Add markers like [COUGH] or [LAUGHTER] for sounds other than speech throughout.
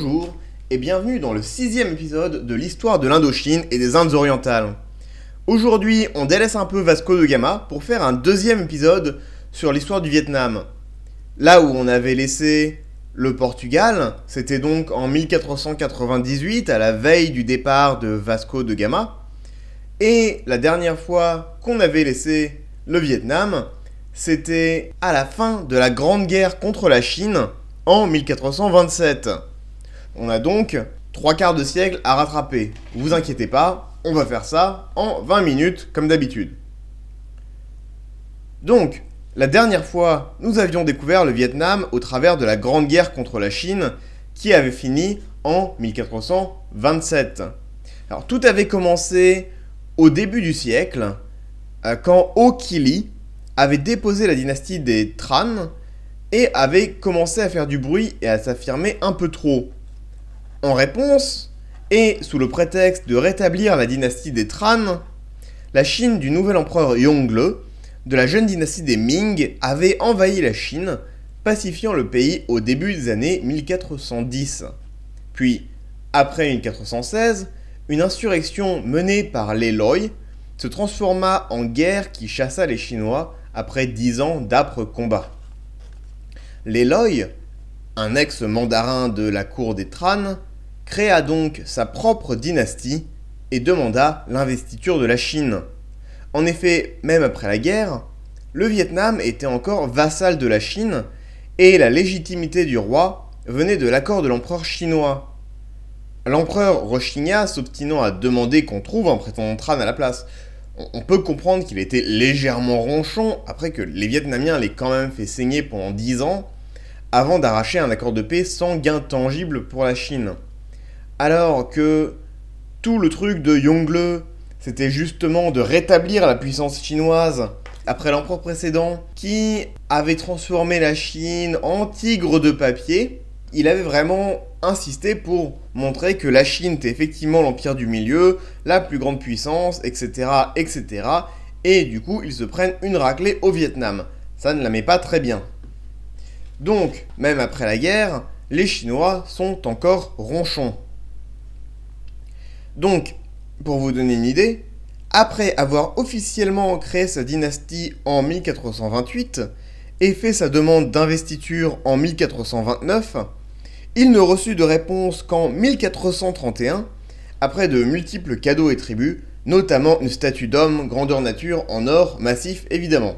Bonjour et bienvenue dans le sixième épisode de l'histoire de l'Indochine et des Indes orientales. Aujourd'hui, on délaisse un peu Vasco de Gama pour faire un deuxième épisode sur l'histoire du Vietnam. Là où on avait laissé le Portugal, c'était donc en 1498, à la veille du départ de Vasco de Gama. Et la dernière fois qu'on avait laissé le Vietnam, c'était à la fin de la Grande Guerre contre la Chine en 1427. On a donc trois quarts de siècle à rattraper. Vous inquiétez pas, on va faire ça en 20 minutes comme d'habitude. Donc, la dernière fois, nous avions découvert le Vietnam au travers de la Grande Guerre contre la Chine qui avait fini en 1427. Alors tout avait commencé au début du siècle euh, quand Ho Kili avait déposé la dynastie des Tran et avait commencé à faire du bruit et à s'affirmer un peu trop. En réponse, et sous le prétexte de rétablir la dynastie des Tran, la Chine du nouvel empereur Yongle, de la jeune dynastie des Ming, avait envahi la Chine, pacifiant le pays au début des années 1410. Puis, après 1416, une insurrection menée par les Loi se transforma en guerre qui chassa les Chinois après dix ans d'âpres combats. Loi, un ex-mandarin de la cour des Tran, créa donc sa propre dynastie et demanda l'investiture de la Chine. En effet, même après la guerre, le Vietnam était encore vassal de la Chine et la légitimité du roi venait de l'accord de l'empereur chinois. L'empereur Rochigna s'obstinant à demander qu'on trouve un prétendant Tran à la place, on peut comprendre qu'il était légèrement ronchon après que les Vietnamiens l'aient quand même fait saigner pendant 10 ans avant d'arracher un accord de paix sans gain tangible pour la Chine. Alors que tout le truc de Yongle, c'était justement de rétablir la puissance chinoise après l'empereur précédent qui avait transformé la Chine en tigre de papier, il avait vraiment insisté pour montrer que la Chine était effectivement l'empire du milieu, la plus grande puissance, etc., etc. Et du coup, ils se prennent une raclée au Vietnam. Ça ne la met pas très bien. Donc, même après la guerre, les Chinois sont encore ronchons. Donc, pour vous donner une idée, après avoir officiellement créé sa dynastie en 1428 et fait sa demande d'investiture en 1429, il ne reçut de réponse qu'en 1431, après de multiples cadeaux et tribus, notamment une statue d'homme grandeur nature en or massif évidemment.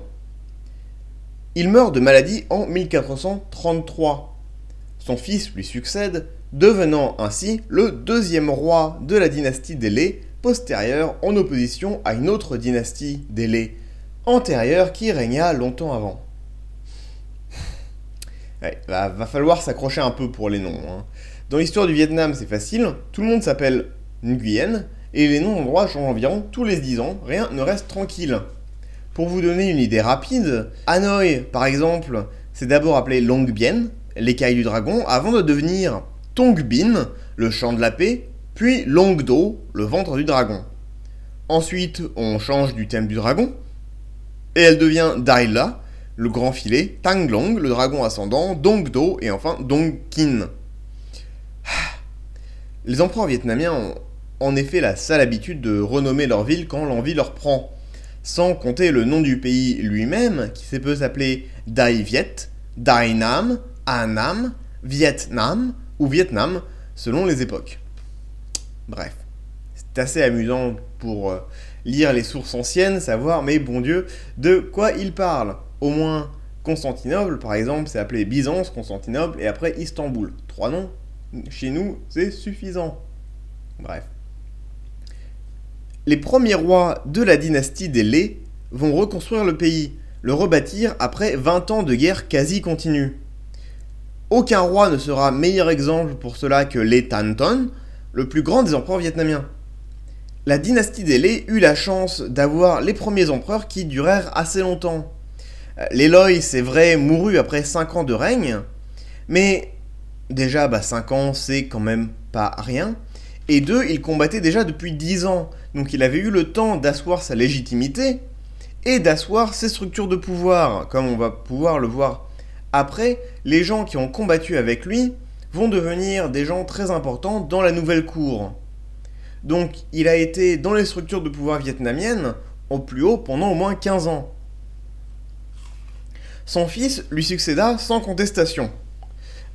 Il meurt de maladie en 1433. Son fils lui succède, devenant ainsi le deuxième roi de la dynastie des Lé, postérieure en opposition à une autre dynastie des Lé, antérieure qui régna longtemps avant. Ouais, va, falloir s'accrocher un peu pour les noms. hein. Dans l'histoire du Vietnam, c'est facile. Tout le monde s'appelle Nguyen et les noms d'endroits changent environ tous les 10 ans. Rien ne reste tranquille. Pour vous donner une idée rapide, Hanoï, par exemple, c'est d'abord appelé Long Bien, l'écaille du dragon, avant de devenir Tong Bin, le champ de la paix, puis Long Do, le ventre du dragon. Ensuite, on change du thème du dragon, et elle devient Daila, le grand filet, Tang Long, le dragon ascendant, Dong Do et enfin Dong Kin. [SIGHS] Les empereurs vietnamiens ont en effet la sale habitude de renommer leur ville quand l'envie leur prend, sans compter le nom du pays lui-même qui peut s'appeler Dai Viet, Dai Nam, Annam, Vietnam ou Vietnam selon les époques. Bref, c'est assez amusant pour euh, lire les sources anciennes, savoir, mais bon Dieu, de quoi ils parlent. Au moins, Constantinople, par exemple, c'est appelé Byzance, Constantinople et après Istanbul. Trois noms, chez nous, c'est suffisant. Bref. Les premiers rois de la dynastie des Lé vont reconstruire le pays, le rebâtir après 20 ans de guerre quasi continue. Aucun roi ne sera meilleur exemple pour cela que Lê Thanh Ton, le plus grand des empereurs vietnamiens. La dynastie des Lé eut la chance d'avoir les premiers empereurs qui durèrent assez longtemps. L'Éloi, c'est vrai, mourut après 5 ans de règne, mais déjà, bah, 5 ans, c'est quand même pas rien. Et deux, il combattait déjà depuis 10 ans, donc il avait eu le temps d'asseoir sa légitimité et d'asseoir ses structures de pouvoir, comme on va pouvoir le voir après. Les gens qui ont combattu avec lui vont devenir des gens très importants dans la nouvelle cour. Donc il a été dans les structures de pouvoir vietnamiennes au plus haut pendant au moins 15 ans. Son fils lui succéda sans contestation.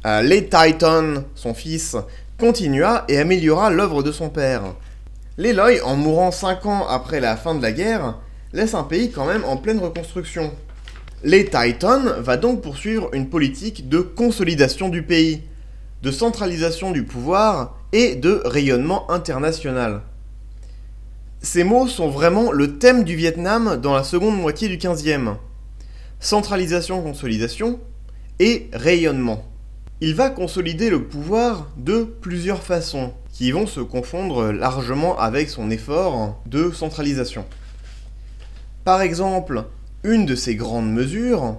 Euh, Les Titan, son fils, continua et améliora l'œuvre de son père. L'Eloy, en mourant 5 ans après la fin de la guerre, laisse un pays quand même en pleine reconstruction. Les Titan va donc poursuivre une politique de consolidation du pays, de centralisation du pouvoir et de rayonnement international. Ces mots sont vraiment le thème du Vietnam dans la seconde moitié du 15e. Centralisation, consolidation et rayonnement. Il va consolider le pouvoir de plusieurs façons, qui vont se confondre largement avec son effort de centralisation. Par exemple, une de ces grandes mesures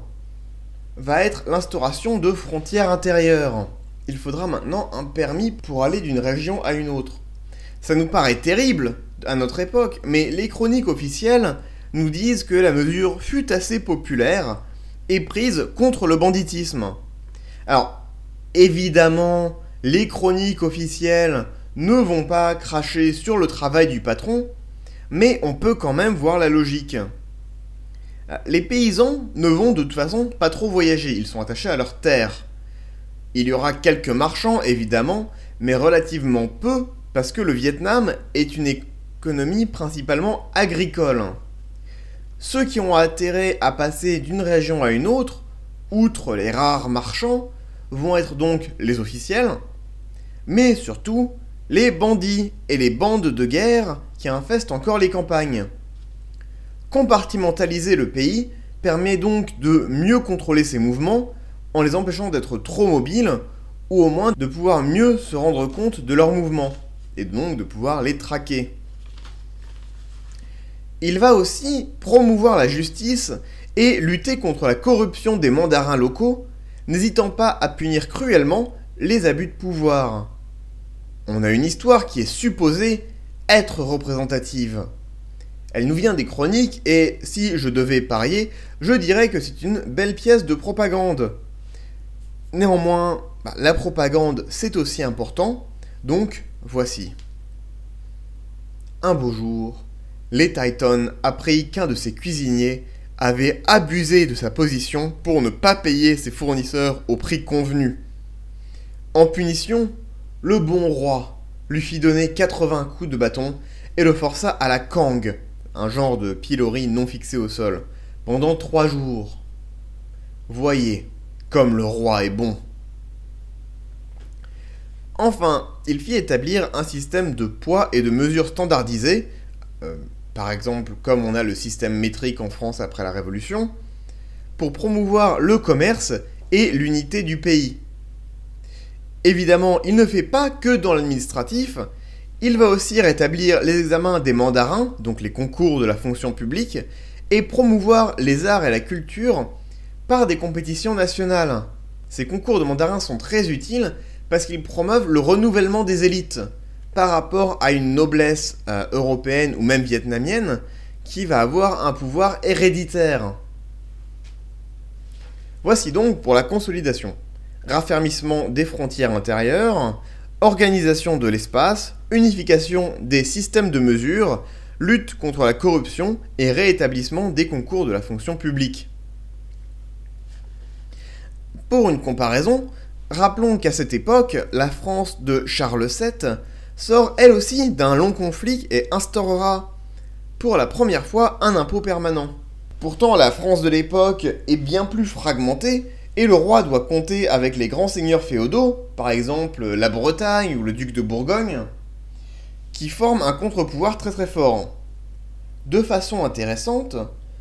va être l'instauration de frontières intérieures. Il faudra maintenant un permis pour aller d'une région à une autre. Ça nous paraît terrible à notre époque, mais les chroniques officielles nous disent que la mesure fut assez populaire et prise contre le banditisme. Alors, évidemment, les chroniques officielles ne vont pas cracher sur le travail du patron, mais on peut quand même voir la logique. Les paysans ne vont de toute façon pas trop voyager, ils sont attachés à leur terre. Il y aura quelques marchands évidemment, mais relativement peu parce que le Vietnam est une économie principalement agricole. Ceux qui ont intérêt à passer d'une région à une autre, outre les rares marchands, vont être donc les officiels, mais surtout les bandits et les bandes de guerre qui infestent encore les campagnes. Compartimentaliser le pays permet donc de mieux contrôler ses mouvements en les empêchant d'être trop mobiles ou au moins de pouvoir mieux se rendre compte de leurs mouvements et donc de pouvoir les traquer. Il va aussi promouvoir la justice et lutter contre la corruption des mandarins locaux, n'hésitant pas à punir cruellement les abus de pouvoir. On a une histoire qui est supposée être représentative. Elle nous vient des chroniques et si je devais parier, je dirais que c'est une belle pièce de propagande. Néanmoins, bah, la propagande c'est aussi important, donc voici. Un beau jour, les Titans apprit qu'un de ses cuisiniers avait abusé de sa position pour ne pas payer ses fournisseurs au prix convenu. En punition, le bon roi lui fit donner 80 coups de bâton et le força à la kang, un genre de pilori non fixé au sol, pendant trois jours. Voyez, comme le roi est bon. Enfin, il fit établir un système de poids et de mesures standardisés, euh, par exemple comme on a le système métrique en France après la Révolution, pour promouvoir le commerce et l'unité du pays. Évidemment, il ne fait pas que dans l'administratif, il va aussi rétablir les examens des mandarins, donc les concours de la fonction publique, et promouvoir les arts et la culture par des compétitions nationales. Ces concours de mandarins sont très utiles parce qu'ils promeuvent le renouvellement des élites par rapport à une noblesse euh, européenne ou même vietnamienne qui va avoir un pouvoir héréditaire. Voici donc pour la consolidation. Raffermissement des frontières intérieures, organisation de l'espace, unification des systèmes de mesure, lutte contre la corruption et réétablissement des concours de la fonction publique. Pour une comparaison, rappelons qu'à cette époque, la France de Charles VII sort elle aussi d'un long conflit et instaurera pour la première fois un impôt permanent. Pourtant, la France de l'époque est bien plus fragmentée et le roi doit compter avec les grands seigneurs féodaux, par exemple la Bretagne ou le duc de Bourgogne, qui forment un contre-pouvoir très très fort. De façon intéressante,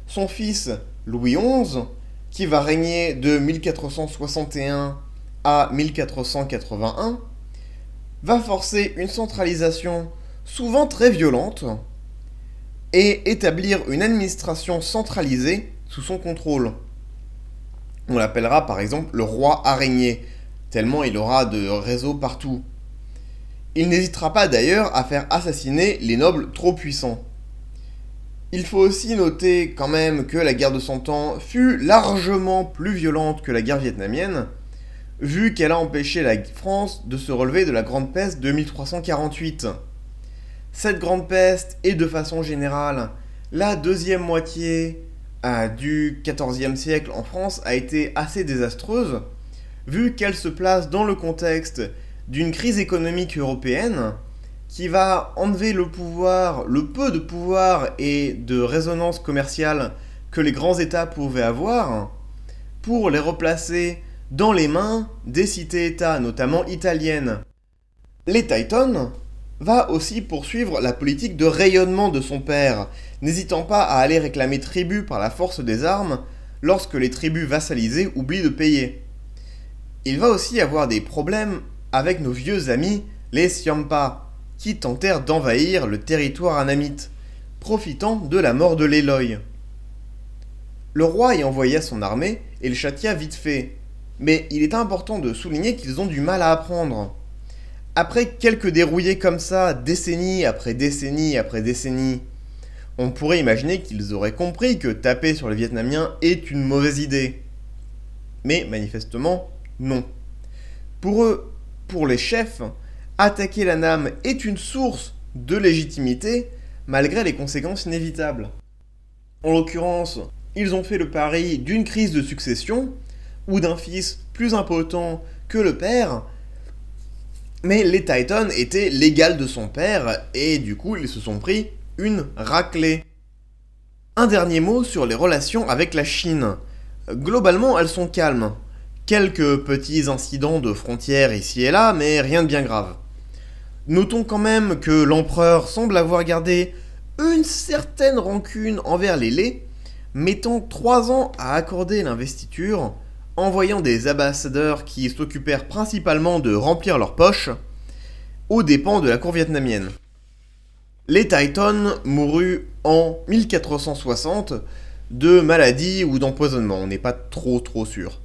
son fils Louis XI, qui va régner de 1461 à 1481, va forcer une centralisation souvent très violente et établir une administration centralisée sous son contrôle. On l'appellera par exemple le roi araignée, tellement il aura de réseaux partout. Il n'hésitera pas d'ailleurs à faire assassiner les nobles trop puissants. Il faut aussi noter quand même que la guerre de Cent Ans fut largement plus violente que la guerre vietnamienne, vu qu'elle a empêché la France de se relever de la Grande Peste de 1348. Cette Grande Peste est de façon générale la deuxième moitié du XIVe siècle en France a été assez désastreuse, vu qu'elle se place dans le contexte d'une crise économique européenne qui va enlever le pouvoir, le peu de pouvoir et de résonance commerciale que les grands États pouvaient avoir, pour les replacer dans les mains des cités-États, notamment italiennes. Les Titans va aussi poursuivre la politique de rayonnement de son père, n'hésitant pas à aller réclamer tribut par la force des armes lorsque les tribus vassalisées oublient de payer. Il va aussi avoir des problèmes avec nos vieux amis, les Siampa, qui tentèrent d'envahir le territoire anamite, profitant de la mort de l'Eloy. Le roi y envoya son armée et le châtia vite fait, mais il est important de souligner qu'ils ont du mal à apprendre. Après quelques dérouillés comme ça, décennie après décennie après décennie, on pourrait imaginer qu'ils auraient compris que taper sur les Vietnamiens est une mauvaise idée. Mais manifestement, non. Pour eux, pour les chefs, attaquer la Nam est une source de légitimité malgré les conséquences inévitables. En l'occurrence, ils ont fait le pari d'une crise de succession ou d'un fils plus impotent que le père mais les Titans étaient l'égal de son père et du coup ils se sont pris une raclée. Un dernier mot sur les relations avec la Chine. Globalement, elles sont calmes. Quelques petits incidents de frontières ici et là, mais rien de bien grave. Notons quand même que l'empereur semble avoir gardé une certaine rancune envers les laits, mettant trois ans à accorder l'investiture envoyant des ambassadeurs qui s'occupèrent principalement de remplir leurs poches, aux dépens de la cour vietnamienne. Les Titans mourut en 1460 de maladie ou d'empoisonnement, on n'est pas trop trop sûr.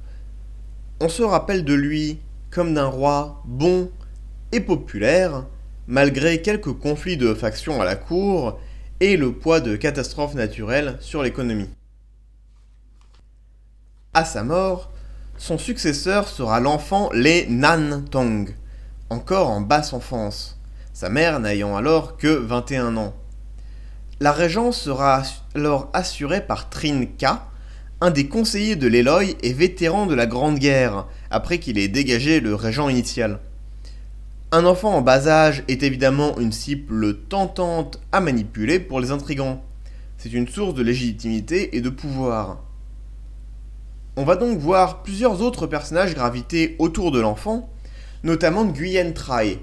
On se rappelle de lui comme d'un roi bon et populaire, malgré quelques conflits de factions à la cour et le poids de catastrophes naturelles sur l'économie. À sa mort, son successeur sera l'enfant Lê Nan Tong, encore en basse enfance, sa mère n'ayant alors que 21 ans. La régence sera alors assurée par Trin Ka, un des conseillers de l'Eloy et vétéran de la Grande Guerre, après qu'il ait dégagé le régent initial. Un enfant en bas âge est évidemment une cible tentante à manipuler pour les intrigants. C'est une source de légitimité et de pouvoir. On va donc voir plusieurs autres personnages graviter autour de l'enfant, notamment Nguyen Trai.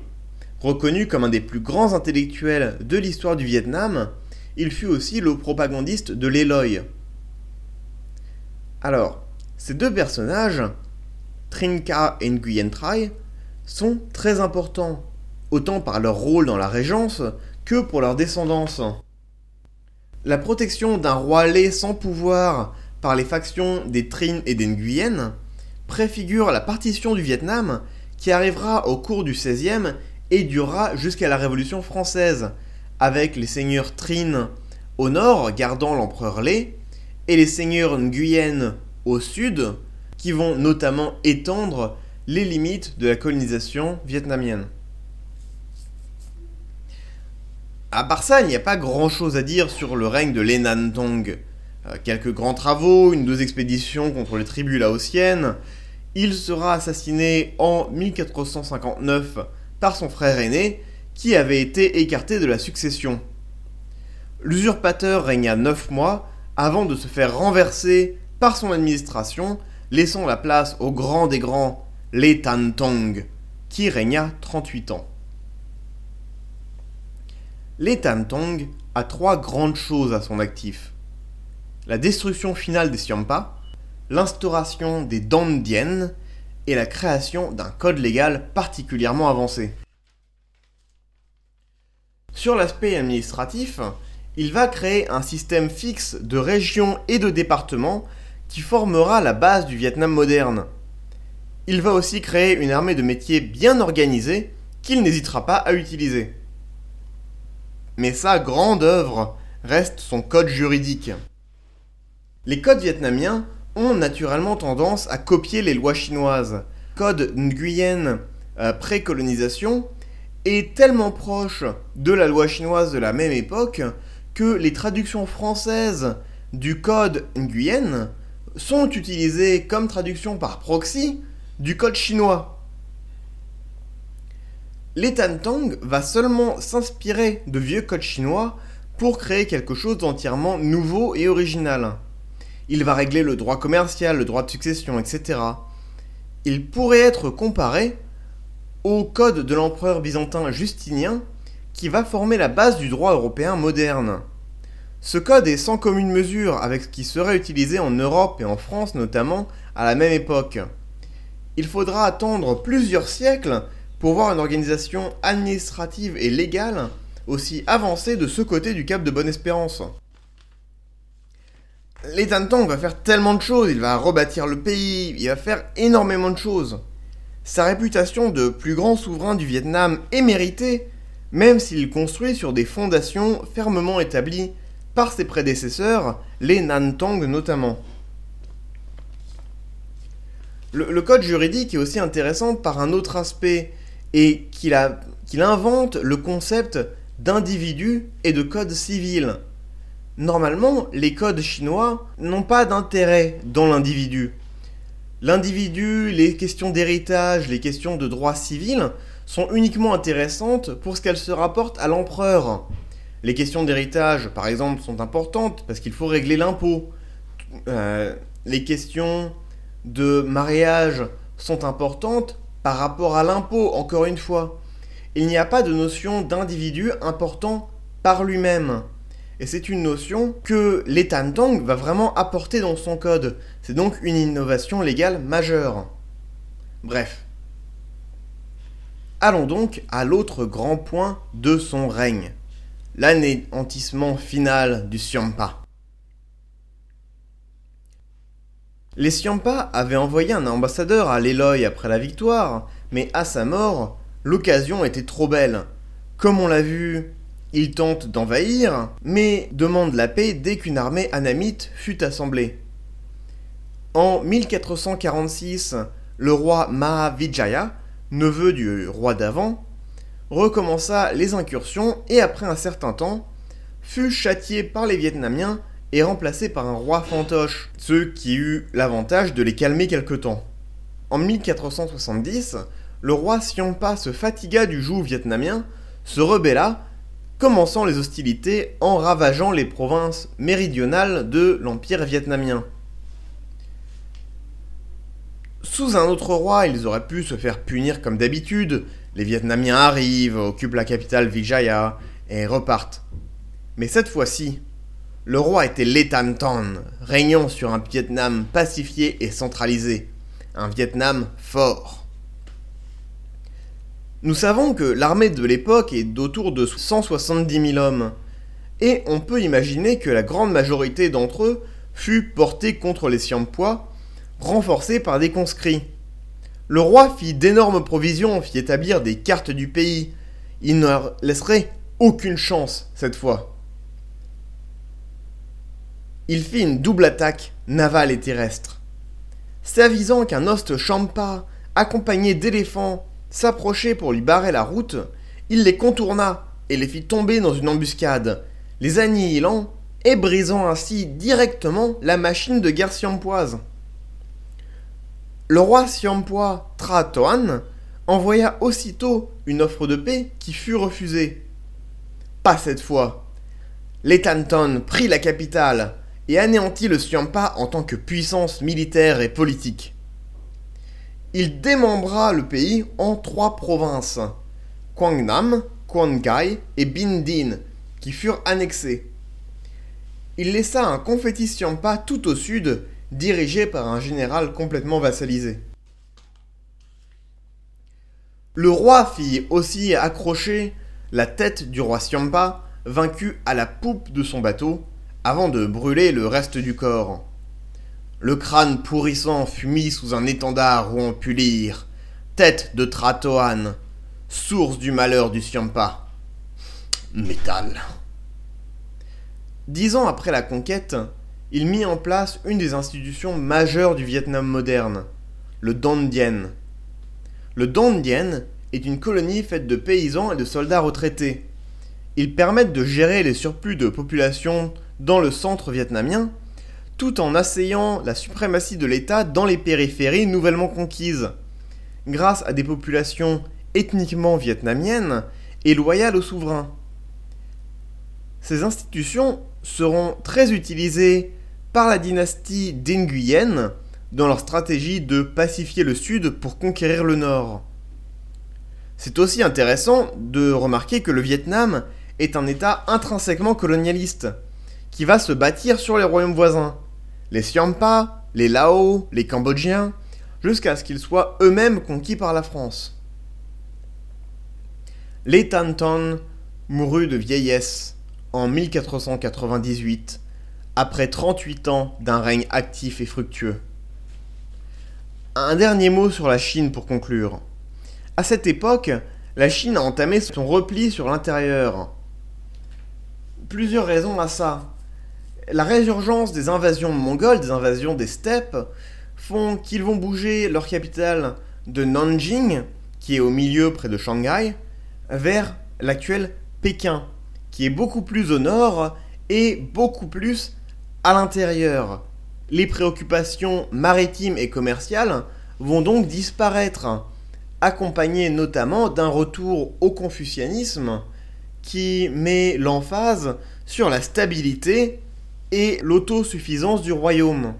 Reconnu comme un des plus grands intellectuels de l'histoire du Vietnam, il fut aussi le propagandiste de l'Eloy. Alors, ces deux personnages, Trinca et Nguyen Trai, sont très importants, autant par leur rôle dans la régence que pour leur descendance. La protection d'un roi laid sans pouvoir par les factions des Trinh et des Nguyen préfigure la partition du Vietnam qui arrivera au cours du XVIe et durera jusqu'à la Révolution française, avec les seigneurs Trinh au nord gardant l'empereur Lê et les seigneurs Nguyen au sud qui vont notamment étendre les limites de la colonisation vietnamienne. À part ça, il n'y a pas grand chose à dire sur le règne de Lê Nan Tong. Euh, quelques grands travaux, une deux expéditions contre les tribus laotiennes. Il sera assassiné en 1459 par son frère aîné, qui avait été écarté de la succession. L'usurpateur régna 9 mois avant de se faire renverser par son administration, laissant la place au grand des grands, Lê Tan Tong, qui régna 38 ans. Lê Tan Tong a trois grandes choses à son actif la destruction finale des Siampa, l'instauration des Dien et la création d'un code légal particulièrement avancé. Sur l'aspect administratif, il va créer un système fixe de régions et de départements qui formera la base du Vietnam moderne. Il va aussi créer une armée de métiers bien organisée qu'il n'hésitera pas à utiliser. Mais sa grande œuvre reste son code juridique. Les codes vietnamiens ont naturellement tendance à copier les lois chinoises, code Nguyen euh, pré-colonisation est tellement proche de la loi chinoise de la même époque que les traductions françaises du code Nguyen sont utilisées comme traduction par proxy du code chinois. L'État Tang va seulement s'inspirer de vieux codes chinois pour créer quelque chose d'entièrement nouveau et original. Il va régler le droit commercial, le droit de succession, etc. Il pourrait être comparé au code de l'empereur byzantin Justinien qui va former la base du droit européen moderne. Ce code est sans commune mesure avec ce qui serait utilisé en Europe et en France notamment à la même époque. Il faudra attendre plusieurs siècles pour voir une organisation administrative et légale aussi avancée de ce côté du Cap de Bonne-Espérance. L'État Tang va faire tellement de choses, il va rebâtir le pays, il va faire énormément de choses. Sa réputation de plus grand souverain du Vietnam est méritée, même s'il construit sur des fondations fermement établies par ses prédécesseurs, les Nan Tang notamment. Le, code juridique est aussi intéressant par un autre aspect, et qu'il invente le concept d'individu et de code civil. Normalement, les codes chinois n'ont pas d'intérêt dans l'individu. L'individu, les questions d'héritage, les questions de droit civil sont uniquement intéressantes pour ce qu'elles se rapportent à l'empereur. Les questions d'héritage, par exemple, sont importantes parce qu'il faut régler l'impôt. Euh, les questions de mariage sont importantes par rapport à l'impôt, encore une fois. Il n'y a pas de notion d'individu important par lui-même. Et c'est une notion que l'État Tang va vraiment apporter dans son code. C'est donc une innovation légale majeure. Bref. Allons donc à l'autre grand point de son règne. L'anéantissement final du Siampa. Les Siampa avaient envoyé un ambassadeur à l'Eloy après la victoire, mais à sa mort, l'occasion était trop belle. Comme on l'a vu, il tente d'envahir, mais demande la paix dès qu'une armée anamite fut assemblée. En 1446, le roi Mahavijaya, neveu du roi d'avant, recommença les incursions et après un certain temps, fut châtié par les Vietnamiens et remplacé par un roi fantoche, ce qui eut l'avantage de les calmer quelque temps. En 1470, le roi Siampa se fatigua du joug vietnamien, se rebella commençant les hostilités en ravageant les provinces méridionales de l'Empire vietnamien. Sous un autre roi, ils auraient pu se faire punir comme d'habitude. Les Vietnamiens arrivent, occupent la capitale Vijaya et repartent. Mais cette fois-ci, le roi était Tan Ton, régnant sur un Vietnam pacifié et centralisé. Un Vietnam fort. Nous savons que l'armée de l'époque est d'autour de 170 000 hommes, et on peut imaginer que la grande majorité d'entre eux fut portée contre les Siampois, renforcés par des conscrits. Le roi fit d'énormes provisions, fit établir des cartes du pays. Il ne leur laisserait aucune chance cette fois. Il fit une double attaque navale et terrestre. S'avisant qu'un hoste champa, accompagné d'éléphants, s'approchait pour lui barrer la route, il les contourna et les fit tomber dans une embuscade, les annihilant et brisant ainsi directement la machine de guerre siampoise. Le roi siampois Tratoan envoya aussitôt une offre de paix qui fut refusée. Pas cette fois. L'Etanton prit la capitale et anéantit le Siampa en tant que puissance militaire et politique il démembra le pays en trois provinces, Quangnam, Quangai et Bindin, qui furent annexées. Il laissa un confetti Siampa tout au sud, dirigé par un général complètement vassalisé. Le roi fit aussi accrocher la tête du roi Siampa, vaincu à la poupe de son bateau, avant de brûler le reste du corps. Le crâne pourrissant fut mis sous un étendard où on put lire Tête de Tratoan, source du malheur du Siampa. Métal. Dix ans après la conquête, il mit en place une des institutions majeures du Vietnam moderne, le Don Dien, Le Don Dien est une colonie faite de paysans et de soldats retraités. Ils permettent de gérer les surplus de population dans le centre vietnamien, tout en asseyant la suprématie de l'État dans les périphéries nouvellement conquises, grâce à des populations ethniquement vietnamiennes et loyales au souverain. Ces institutions seront très utilisées par la dynastie d'Inguyen dans leur stratégie de pacifier le sud pour conquérir le nord. C'est aussi intéressant de remarquer que le Vietnam est un État intrinsèquement colonialiste, qui va se bâtir sur les royaumes voisins, les Siampa, les Lao, les Cambodgiens, jusqu'à ce qu'ils soient eux-mêmes conquis par la France. Les Tanton mourut de vieillesse en 1498, après 38 ans d'un règne actif et fructueux. Un dernier mot sur la Chine pour conclure. À cette époque, la Chine a entamé son repli sur l'intérieur. Plusieurs raisons à ça. La résurgence des invasions mongoles, des invasions des steppes, font qu'ils vont bouger leur capitale de Nanjing, qui est au milieu près de Shanghai, vers l'actuel Pékin, qui est beaucoup plus au nord et beaucoup plus à l'intérieur. Les préoccupations maritimes et commerciales vont donc disparaître accompagné notamment d'un retour au confucianisme qui met l'emphase sur la stabilité et l'autosuffisance du royaume.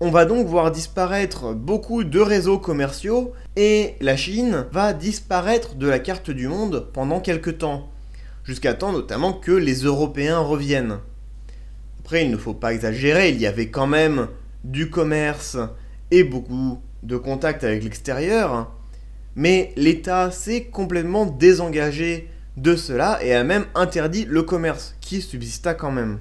On va donc voir disparaître beaucoup de réseaux commerciaux et la Chine va disparaître de la carte du monde pendant quelques temps, jusqu'à temps notamment que les Européens reviennent. Après, il ne faut pas exagérer, il y avait quand même du commerce et beaucoup de contact avec l'extérieur, mais l'État s'est complètement désengagé de cela et a même interdit le commerce, qui subsista quand même.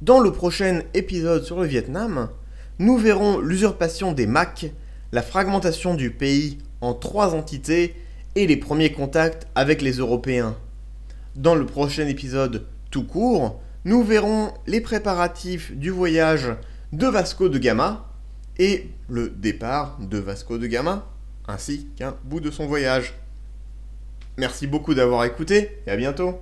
Dans le prochain épisode sur le Vietnam, nous verrons l'usurpation des Mac, la fragmentation du pays en trois entités et les premiers contacts avec les Européens. Dans le prochain épisode tout court, nous verrons les préparatifs du voyage de Vasco de Gama et le départ de Vasco de Gama, ainsi qu'un bout de son voyage. Merci beaucoup d'avoir écouté et à bientôt